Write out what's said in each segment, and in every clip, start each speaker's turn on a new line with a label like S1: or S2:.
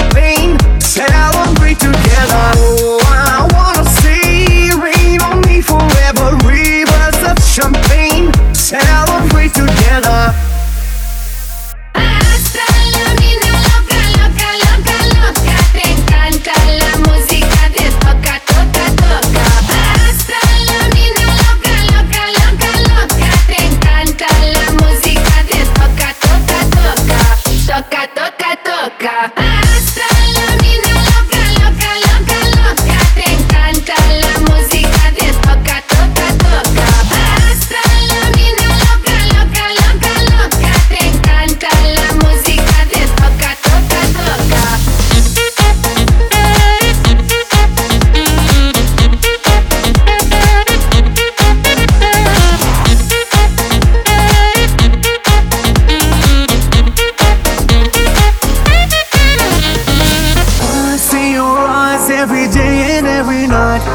S1: something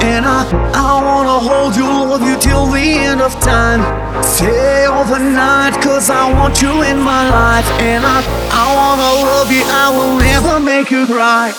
S1: And I, I wanna hold you, love you till the end of time. Stay overnight, cause I want you in my life. And I, I wanna love you, I will never make you cry.